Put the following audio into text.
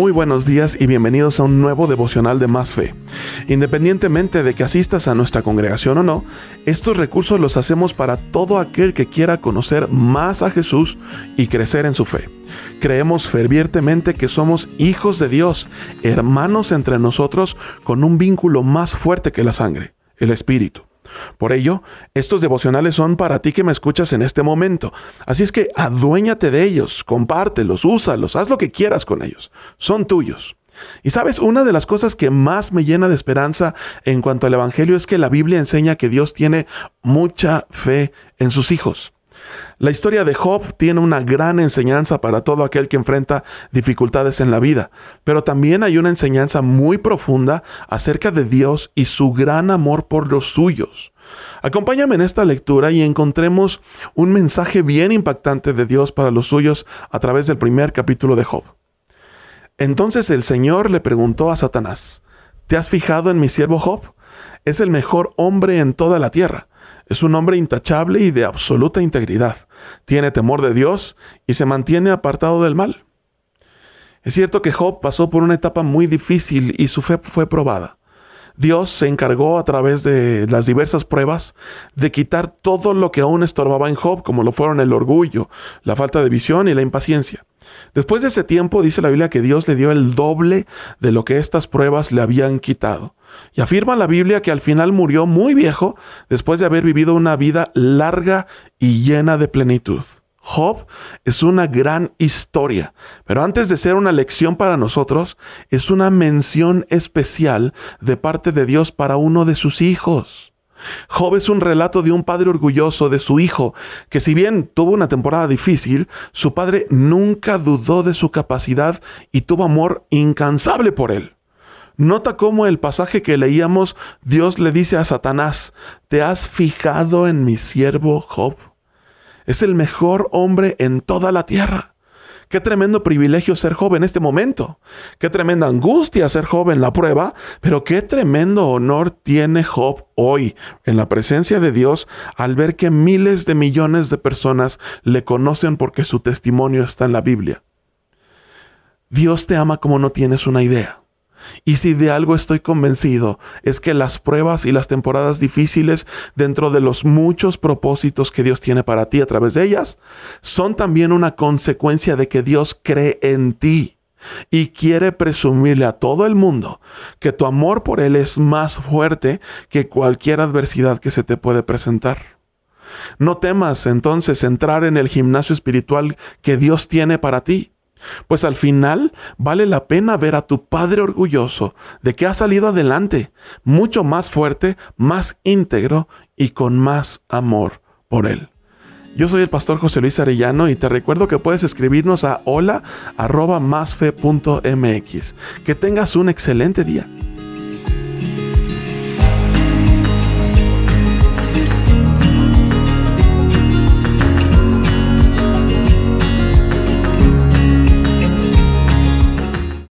Muy buenos días y bienvenidos a un nuevo devocional de Más Fe. Independientemente de que asistas a nuestra congregación o no, estos recursos los hacemos para todo aquel que quiera conocer más a Jesús y crecer en su fe. Creemos fervientemente que somos hijos de Dios, hermanos entre nosotros con un vínculo más fuerte que la sangre, el Espíritu. Por ello, estos devocionales son para ti que me escuchas en este momento. Así es que aduéñate de ellos, compártelos, úsalos, haz lo que quieras con ellos. Son tuyos. Y sabes, una de las cosas que más me llena de esperanza en cuanto al Evangelio es que la Biblia enseña que Dios tiene mucha fe en sus hijos. La historia de Job tiene una gran enseñanza para todo aquel que enfrenta dificultades en la vida, pero también hay una enseñanza muy profunda acerca de Dios y su gran amor por los suyos. Acompáñame en esta lectura y encontremos un mensaje bien impactante de Dios para los suyos a través del primer capítulo de Job. Entonces el Señor le preguntó a Satanás, ¿te has fijado en mi siervo Job? Es el mejor hombre en toda la tierra es un hombre intachable y de absoluta integridad. Tiene temor de Dios y se mantiene apartado del mal. Es cierto que Job pasó por una etapa muy difícil y su fe fue probada. Dios se encargó a través de las diversas pruebas de quitar todo lo que aún estorbaba en Job, como lo fueron el orgullo, la falta de visión y la impaciencia. Después de ese tiempo dice la Biblia que Dios le dio el doble de lo que estas pruebas le habían quitado. Y afirma la Biblia que al final murió muy viejo después de haber vivido una vida larga y llena de plenitud. Job es una gran historia, pero antes de ser una lección para nosotros, es una mención especial de parte de Dios para uno de sus hijos. Job es un relato de un padre orgulloso de su hijo, que si bien tuvo una temporada difícil, su padre nunca dudó de su capacidad y tuvo amor incansable por él. Nota cómo el pasaje que leíamos, Dios le dice a Satanás, ¿te has fijado en mi siervo Job? Es el mejor hombre en toda la tierra. Qué tremendo privilegio ser joven en este momento. Qué tremenda angustia ser joven en la prueba, pero qué tremendo honor tiene Job hoy en la presencia de Dios al ver que miles de millones de personas le conocen porque su testimonio está en la Biblia. Dios te ama como no tienes una idea. Y si de algo estoy convencido, es que las pruebas y las temporadas difíciles dentro de los muchos propósitos que Dios tiene para ti a través de ellas, son también una consecuencia de que Dios cree en ti y quiere presumirle a todo el mundo que tu amor por Él es más fuerte que cualquier adversidad que se te puede presentar. No temas entonces entrar en el gimnasio espiritual que Dios tiene para ti pues al final vale la pena ver a tu Padre orgulloso de que ha salido adelante, mucho más fuerte, más íntegro y con más amor por Él. Yo soy el pastor José Luis Arellano y te recuerdo que puedes escribirnos a hola Que tengas un excelente día.